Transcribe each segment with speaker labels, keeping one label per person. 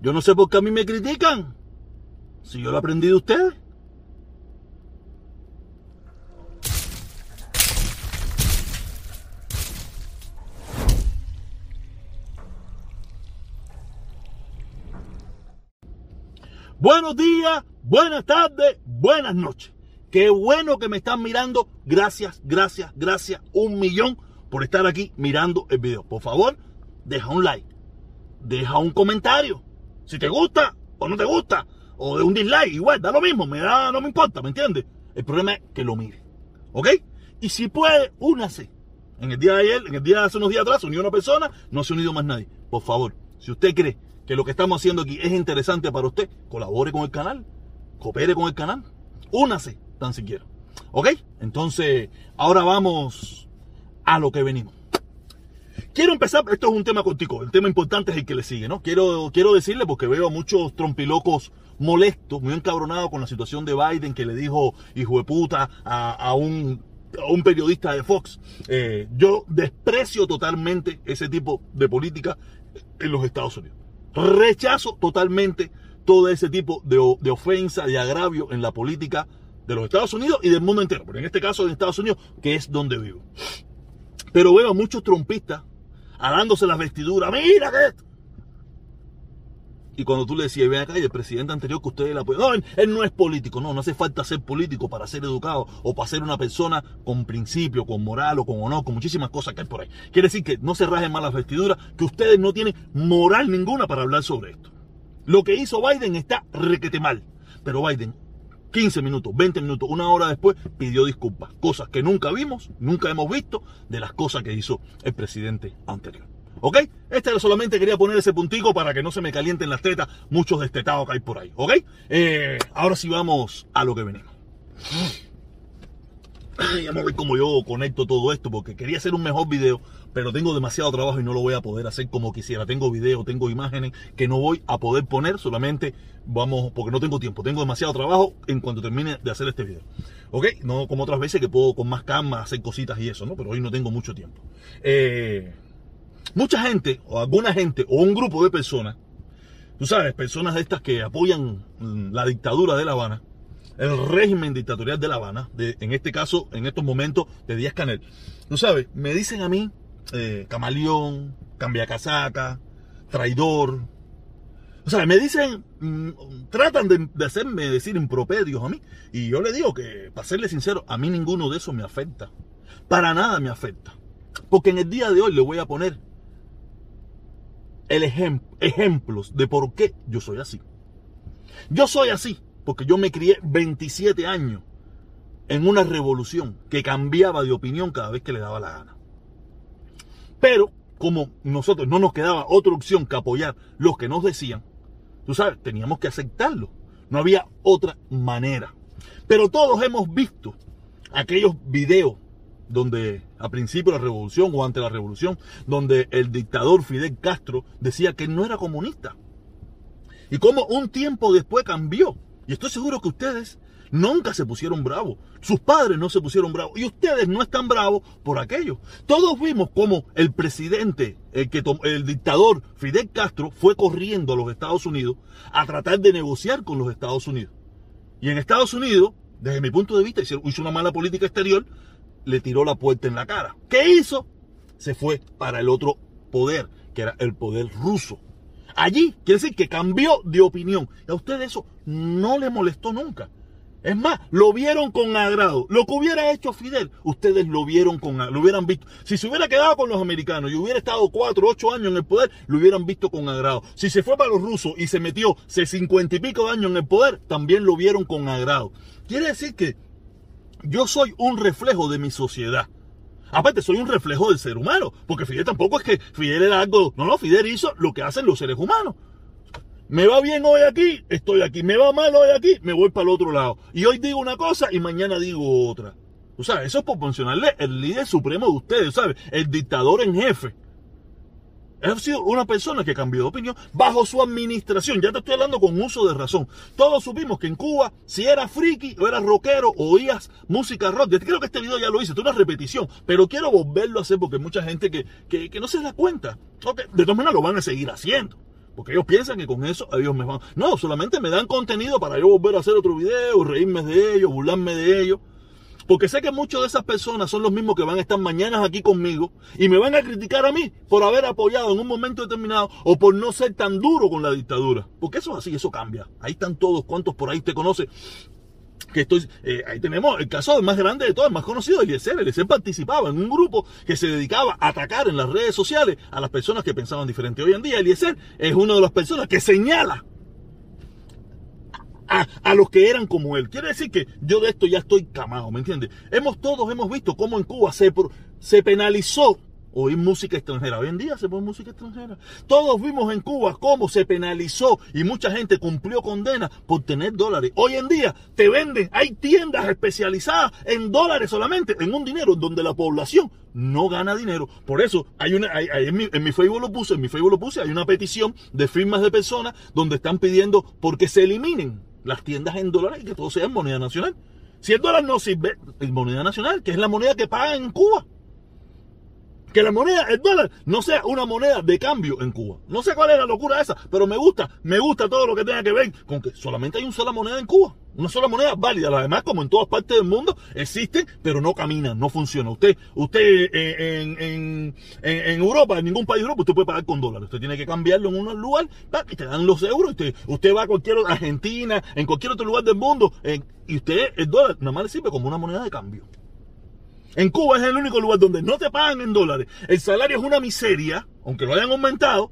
Speaker 1: Yo no sé por qué a mí me critican. Si yo lo aprendí de ustedes. Buenos días, buenas tardes, buenas noches. Qué bueno que me están mirando. Gracias, gracias, gracias. Un millón por estar aquí mirando el video. Por favor, deja un like. Deja un comentario. Si te gusta o no te gusta. O de un dislike. Igual, da lo mismo. Me da, no me importa, ¿me entiendes? El problema es que lo mire. ¿Ok? Y si puede, únase. En el día de ayer, en el día de hace unos días atrás, unió una persona, no se ha unido más nadie. Por favor, si usted cree que lo que estamos haciendo aquí es interesante para usted, colabore con el canal, coopere con el canal, únase tan siquiera. ¿Ok? Entonces, ahora vamos a lo que venimos. Quiero empezar, esto es un tema cortico, el tema importante es el que le sigue, ¿no? Quiero, quiero decirle, porque veo a muchos trompilocos molestos, muy encabronados con la situación de Biden, que le dijo hijo de puta a, un, un periodista de Fox. Eh, yo desprecio totalmente ese tipo de política en los Estados Unidos. Rechazo totalmente todo ese tipo de, de ofensa, de agravio en la política de los Estados Unidos y del mundo entero, pero en este caso de Estados Unidos, que es donde vivo. Pero veo a muchos trompistas alándose las vestiduras, mira que. Y cuando tú le decías, ven acá, y el presidente anterior que ustedes la apoyan, no, él, no es político, no, no hace falta ser político para ser educado o para ser una persona con principio, con moral o con honor, con muchísimas cosas que hay por ahí. Quiere decir que no se rajen más las vestiduras, que ustedes no tienen moral ninguna para hablar sobre esto. Lo que hizo Biden está requete mal. Pero Biden, 15 minutos, 20 minutos, una hora después, pidió disculpas. Cosas que nunca vimos, nunca hemos visto de las cosas que hizo el presidente anterior. ¿Ok? Este solamente quería poner ese puntico para que no se me calienten las tetas muchos destetados que hay por ahí. ¿Ok? Eh, ahora sí vamos a lo que venimos. Vamos a ver cómo yo conecto todo esto porque quería hacer un mejor video, pero tengo demasiado trabajo y no lo voy a poder hacer como quisiera. Tengo video, tengo imágenes que no voy a poder poner, solamente vamos, porque no tengo tiempo. Tengo demasiado trabajo en cuanto termine de hacer este video. ¿Ok? No como otras veces que puedo con más calma hacer cositas y eso, ¿no? Pero hoy no tengo mucho tiempo. Eh, mucha gente, o alguna gente, o un grupo de personas, tú sabes, personas de estas que apoyan la dictadura de La Habana, el régimen dictatorial de La Habana, de, en este caso, en estos momentos, de Díaz Canel. Tú sabes, me dicen a mí, eh, camaleón, casaca, traidor. O sea, me dicen, mm, tratan de, hacerme decir impropedios a mí. Y yo le digo que, para serle sincero, a mí ninguno de esos me afecta. Para nada me afecta. Porque en el día de hoy le voy a poner el ejemplos de por qué yo soy así. Yo soy así porque yo me crié 27 años en una revolución que cambiaba de opinión cada vez que le daba la gana. Pero como nosotros no nos quedaba otra opción que apoyar los que nos decían, tú sabes, teníamos que aceptarlo. No había otra manera. Pero todos hemos visto aquellos videos donde a principio de la revolución o ante la revolución, donde el dictador Fidel Castro decía que no era comunista. Y como un tiempo después cambió y estoy seguro que ustedes nunca se pusieron bravos. Sus padres no se pusieron bravos. Y ustedes no están bravos por aquello. Todos vimos cómo el presidente, el, que el dictador Fidel Castro fue corriendo a los Estados Unidos a tratar de negociar con los Estados Unidos. Y en Estados Unidos, desde mi punto de vista, hizo una mala política exterior, le tiró la puerta en la cara. ¿Qué hizo? Se fue para el otro poder, que era el poder ruso. Allí quiere decir que cambió de opinión. Y a ustedes eso no le molestó nunca. Es más, lo vieron con agrado. Lo que hubiera hecho Fidel, ustedes lo vieron con lo hubieran visto. Si se hubiera quedado con los americanos y hubiera estado cuatro, ocho años en el poder, lo hubieran visto con agrado. Si se fue para los rusos y se metió se cincuenta y pico de años en el poder, también lo vieron con agrado. Quiere decir que yo soy un reflejo de mi sociedad. Aparte, soy un reflejo del ser humano, porque Fidel tampoco es que Fidel era algo, no, no, Fidel hizo lo que hacen los seres humanos. Me va bien hoy aquí, estoy aquí. Me va mal hoy aquí, me voy para el otro lado. Y hoy digo una cosa y mañana digo otra. O sea, eso es por el líder supremo de ustedes, ¿sabes? El dictador en jefe. Ha sido una persona que cambió de opinión bajo su administración. Ya te estoy hablando con uso de razón. Todos supimos que en Cuba, si eras friki o eras rockero oías música rock, yo creo que este video ya lo hice, es una repetición, pero quiero volverlo a hacer porque hay mucha gente que, que, no se da cuenta. de todas maneras lo van a seguir haciendo. Porque ellos piensan que con eso ellos me van. No, solamente me dan contenido para yo volver a hacer otro video, reírme de ellos, burlarme de ellos. Porque sé que muchas de esas personas son los mismos que van a estar mañana aquí conmigo y me van a criticar a mí por haber apoyado en un momento determinado o por no ser tan duro con la dictadura. Porque eso es así, eso cambia. Ahí están todos, cuantos por ahí te conoce que estoy, eh, ahí tenemos el caso más grande de todos, el más conocido, Eliezer. Eliezer participaba en un grupo que se dedicaba a atacar en las redes sociales a las personas que pensaban diferente. Hoy en día, Eliezer es una de las personas que señala a, a, los que eran como él. Quiere decir que yo de esto ya estoy camado, ¿me entiendes? Hemos todos hemos visto cómo en Cuba se, se penalizó oír música extranjera. Hoy en día se pone música extranjera. Todos vimos en Cuba cómo se penalizó y mucha gente cumplió condena por tener dólares. Hoy en día te venden, hay tiendas especializadas en dólares solamente, en un dinero donde la población no gana dinero. Por eso hay una, hay, en, mi, en mi Facebook lo puse, en mi Facebook lo puse, hay una petición de firmas de personas donde están pidiendo porque se eliminen las tiendas en dólares y que todo sea en moneda nacional. Si el dólar no sirve, en moneda nacional, que es la moneda que pagan en Cuba que la moneda, el dólar, no sea una moneda de cambio en Cuba. No sé cuál es la locura esa, pero me gusta, me gusta todo lo que tenga que ver con que solamente hay una sola moneda en Cuba. Una sola moneda válida. Las demás, como en todas partes del mundo, existen, pero no caminan, no funcionan. Usted, usted eh, en, en, en, Europa, en ningún país de Europa, usted puede pagar con dólares. Usted tiene que cambiarlo en un lugar y te dan los euros. Usted, usted va a cualquier Argentina, en cualquier otro lugar del mundo, y usted, el dólar, nada más le sirve como una moneda de cambio. En Cuba es el único lugar donde no te pagan en dólares. El salario es una miseria, aunque lo hayan aumentado,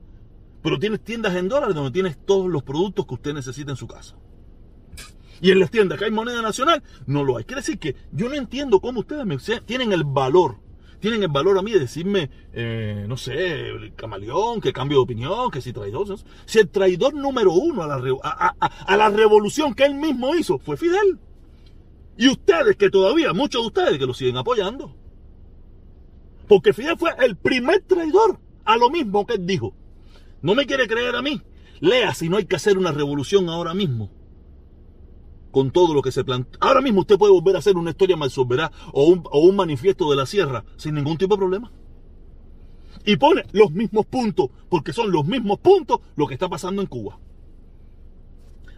Speaker 1: pero tienes tiendas en dólares donde tienes todos los productos que usted necesita en su casa. Y en las tiendas que hay moneda nacional, no lo hay. Quiere decir que yo no entiendo cómo ustedes tienen el valor, tienen el valor a mí de decirme, eh, no sé, el camaleón, que cambio de opinión, que si traidor. Si el traidor número uno a la revolución que él mismo hizo fue Fidel. Y ustedes que todavía, muchos de ustedes que lo siguen apoyando. Porque Fidel fue el primer traidor a lo mismo que él dijo. No me quiere creer a mí. Lea si no hay que hacer una revolución ahora mismo. Con todo lo que se plantea. Ahora mismo usted puede volver a hacer una historia malsoberá o un, o un manifiesto de la sierra sin ningún tipo de problema. Y pone los mismos puntos, porque son los mismos puntos lo que está pasando en Cuba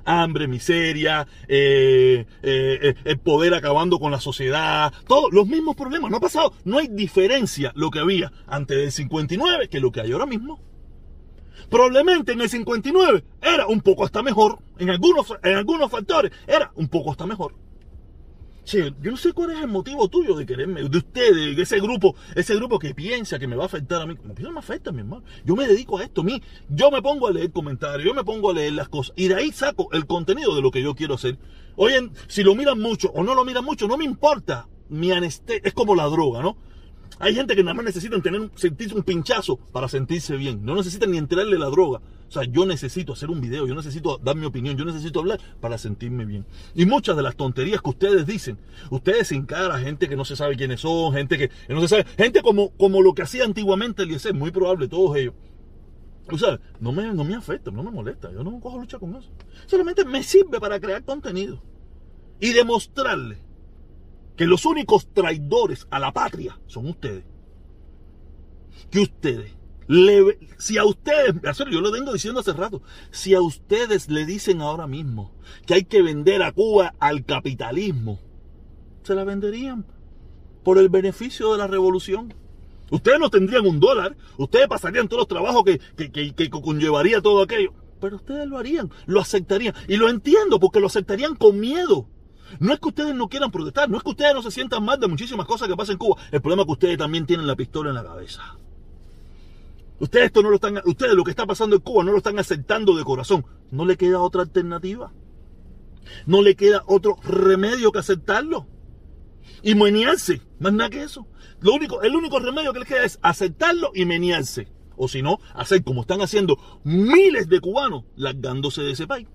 Speaker 1: hambre, miseria, eh, eh, el poder acabando con la sociedad, todos los mismos problemas, no ha pasado, no hay diferencia lo que había antes del 59 que lo que hay ahora mismo. Probablemente en el 59 era un poco hasta mejor, en algunos, en algunos factores era un poco hasta mejor yo no sé cuál es el motivo tuyo de quererme, de ustedes, de ese grupo, ese grupo que piensa que me va a afectar a mí. No me afecta, mi hermano. Yo me dedico a esto. A mí, yo me pongo a leer comentarios, yo me pongo a leer las cosas. Y de ahí saco el contenido de lo que yo quiero hacer. Oye, si lo miran mucho o no lo miran mucho, no me importa. Mi anestesia es como la droga, ¿no? Hay gente que nada más necesitan tener, sentirse un pinchazo para sentirse bien. No necesitan ni enterarle la droga. O sea, yo necesito hacer un video, yo necesito dar mi opinión, yo necesito hablar para sentirme bien. Y muchas de las tonterías que ustedes dicen, ustedes se encaran gente que no se sabe quiénes son, gente que no se sabe, gente como, como lo que hacía antiguamente el IEC, muy probable todos ellos. O sea, no me, no me afecta, no me molesta, yo no cojo lucha con eso. Solamente me sirve para crear contenido y demostrarle que los únicos traidores a la patria son ustedes. Que ustedes, le, si a ustedes, yo lo vengo diciendo hace rato, si a ustedes le dicen ahora mismo que hay que vender a Cuba al capitalismo, se la venderían por el beneficio de la revolución. Ustedes no tendrían un dólar, ustedes pasarían todos los trabajos que, que, que, que conllevaría todo aquello, pero ustedes lo harían, lo aceptarían. Y lo entiendo porque lo aceptarían con miedo. No es que ustedes no quieran protestar, no es que ustedes no se sientan mal de muchísimas cosas que pasan en Cuba. El problema es que ustedes también tienen la pistola en la cabeza. Ustedes esto no lo están, ustedes lo que está pasando en Cuba no lo están aceptando de corazón. No le queda otra alternativa. No le queda otro remedio que aceptarlo. Y menearse. Más nada que eso. Lo único, el único remedio que les queda es aceptarlo y menearse. O si no, hacer como están haciendo miles de cubanos largándose de ese país.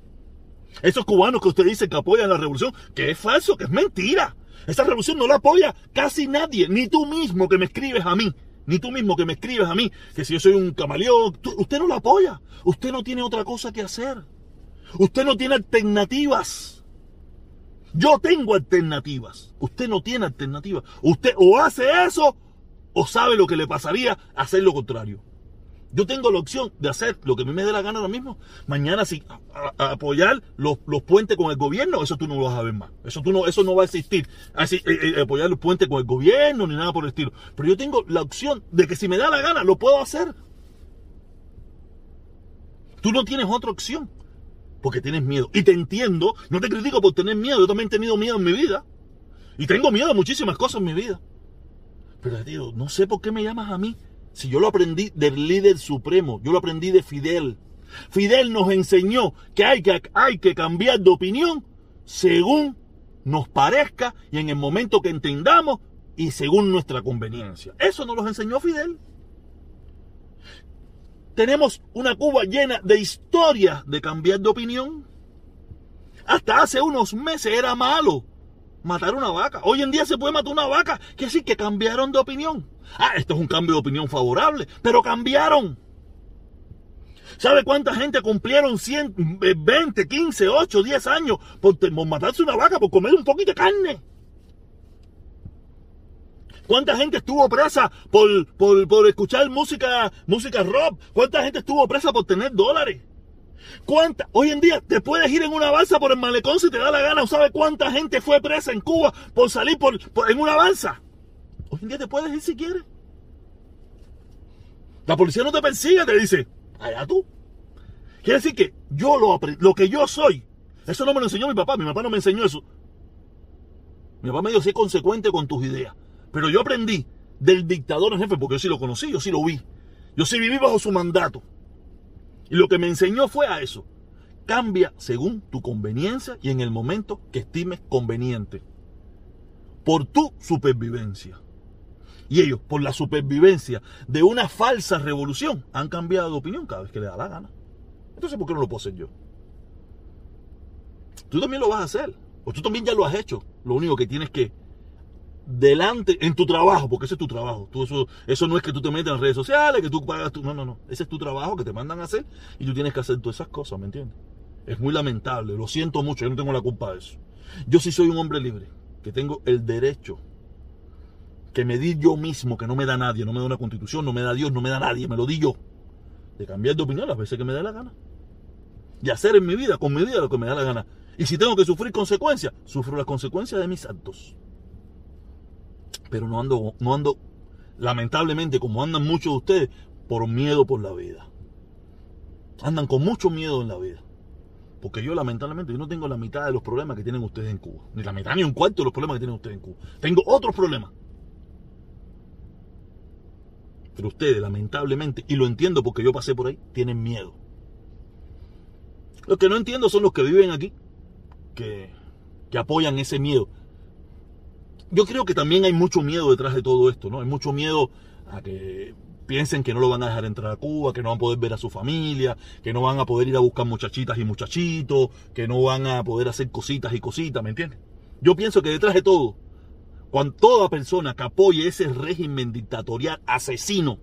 Speaker 1: Esos cubanos que usted dice que apoyan la revolución, que es falso, que es mentira. Esa revolución no la apoya casi nadie, ni tú mismo que me escribes a mí, ni tú mismo que me escribes a mí, que si yo soy un camaleón, usted no la apoya. Usted no tiene otra cosa que hacer. Usted no tiene alternativas. Yo tengo alternativas. Usted no tiene alternativas. Usted o hace eso o sabe lo que le pasaría hacer lo contrario. Yo tengo la opción de hacer lo que a mí me dé la gana ahora mismo. Mañana sí, apoyar los, puentes con el gobierno, eso tú no lo vas a ver más. Eso tú no, eso no va a existir. Así, eh, eh, apoyar los puentes con el gobierno ni nada por el estilo. Pero yo tengo la opción de que si me da la gana, lo puedo hacer. Tú no tienes otra opción. Porque tienes miedo. Y te entiendo, no te critico por tener miedo. Yo también he tenido miedo en mi vida. Y tengo miedo a muchísimas cosas en mi vida. Pero tío, no sé por qué me llamas a mí si yo lo aprendí del líder supremo, yo lo aprendí de Fidel. Fidel nos enseñó que hay que, hay que cambiar de opinión según nos parezca y en el momento que entendamos y según nuestra conveniencia. Eso nos lo enseñó Fidel. Tenemos una Cuba llena de historias de cambiar de opinión. Hasta hace unos meses era malo matar una vaca. Hoy en día se puede matar una vaca. Que sí, que cambiaron de opinión. Ah, esto es un cambio de opinión favorable, pero cambiaron. ¿Sabe cuánta gente cumplieron 100, 20, 15, 8, 10 años por, matarse una vaca, por comer un poquito de carne? ¿Cuánta gente estuvo presa por, por, por escuchar música, música rock? ¿Cuánta gente estuvo presa por tener dólares? ¿Cuánta? Hoy en día te puedes ir en una balsa por el malecón si te da la gana. ¿Sabe cuánta gente fue presa en Cuba por salir por, en una balsa? Hoy en día te puedes ir si quieres. La policía no te persigue, te dice, allá tú. Quiere decir que yo lo lo que yo soy, eso no me lo enseñó mi papá, mi papá no me enseñó eso. Mi papá me dijo, sé consecuente con tus ideas. Pero yo aprendí del dictador en jefe, porque yo sí lo conocí, yo sí lo vi. Yo sí viví bajo su mandato. Y lo que me enseñó fue a eso. Cambia según tu conveniencia y en el momento que estimes conveniente. Por tu supervivencia. Y ellos, por la supervivencia de una falsa revolución, han cambiado de opinión cada vez que les da la gana. Entonces, ¿por qué no lo puedo hacer yo? Tú también lo vas a hacer. O tú también ya lo has hecho. Lo único que tienes que delante en tu trabajo, porque ese es tu trabajo. Eso, eso no es que tú te metas en redes sociales, que tú pagas. No, no, no. Ese es tu trabajo que te mandan a hacer y tú tienes que hacer todas esas cosas, ¿me entiendes? Es muy lamentable, lo siento mucho, yo no tengo la culpa de eso. Yo sí soy un hombre libre, que tengo el derecho que me di yo mismo, que no me da nadie, no me da una constitución, no me da Dios, no me da nadie, me lo di yo. De cambiar de opinión las veces que me dé la gana. Y hacer en mi vida, con mi vida, lo que me da la gana. Y si tengo que sufrir consecuencias, sufro las consecuencias de mis actos pero no ando, no ando, lamentablemente, como andan muchos de ustedes, por miedo por la vida. Andan con mucho miedo en la vida. Porque yo, lamentablemente, yo no tengo la mitad de los problemas que tienen ustedes en Cuba. Ni la mitad ni un cuarto de los problemas que tienen ustedes en Cuba. Tengo otros problemas. Pero ustedes, lamentablemente, y lo entiendo porque yo pasé por ahí, tienen miedo. Lo que no entiendo son los que viven aquí, que, que apoyan ese miedo yo creo que también hay mucho miedo detrás de todo esto, ¿no? Hay mucho miedo a que piensen que no lo van a dejar entrar a Cuba, que no van a poder ver a su familia, que no van a poder ir a buscar muchachitas y muchachitos, que no van a poder hacer cositas y cositas, ¿me entiendes? Yo pienso que detrás de todo, cuando toda persona que apoye ese régimen dictatorial asesino,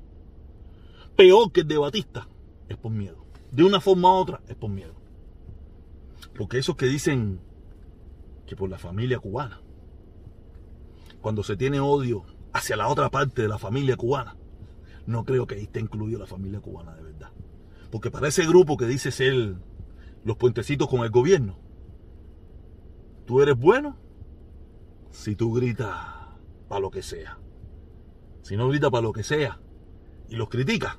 Speaker 1: peor que el de Batista, es por miedo. De una forma u otra, es por miedo. Porque esos que dicen que por la familia cubana, cuando se tiene odio hacia la otra parte de la familia cubana, no creo que ahí esté incluido la familia cubana de verdad. Porque para ese grupo que dice ser los puentecitos con el gobierno, tú eres bueno si tú gritas para lo que sea. Si no gritas para lo que sea y los criticas,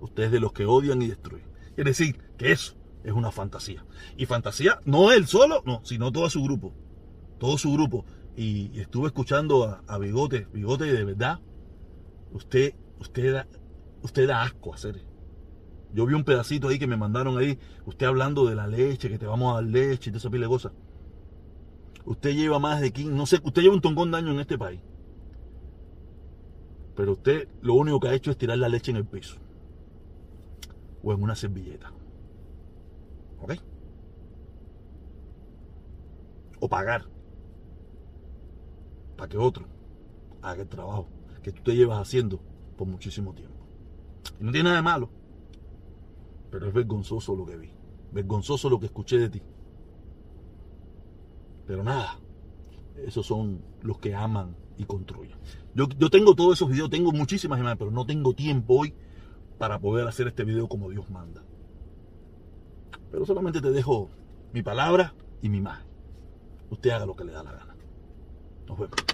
Speaker 1: usted es de los que odian y destruyen. Es decir, que eso es una fantasía. Y fantasía no él solo, no, sino todo su grupo. Todo su grupo y, estuve escuchando a, Bigote, Bigote de verdad, usted, usted da, usted da asco hacer. Yo vi un pedacito ahí que me mandaron ahí, usted hablando de la leche, que te vamos a dar leche y toda esa pila de cosas. Usted lleva más de 15, no sé, usted lleva un tongón de años en este país. Pero usted lo único que ha hecho es tirar la leche en el piso. O en una servilleta. ¿Ok? O pagar para que otro haga el trabajo que tú te llevas haciendo por muchísimo tiempo. Y no tiene nada de malo, pero es vergonzoso lo que vi, vergonzoso lo que escuché de ti. Pero nada, esos son los que aman y construyen. Yo, yo tengo todos esos videos, tengo muchísimas imágenes, pero no tengo tiempo hoy para poder hacer este video como Dios manda. Pero solamente te dejo mi palabra y mi imagen. Usted haga lo que le da la gana. Nos vemos.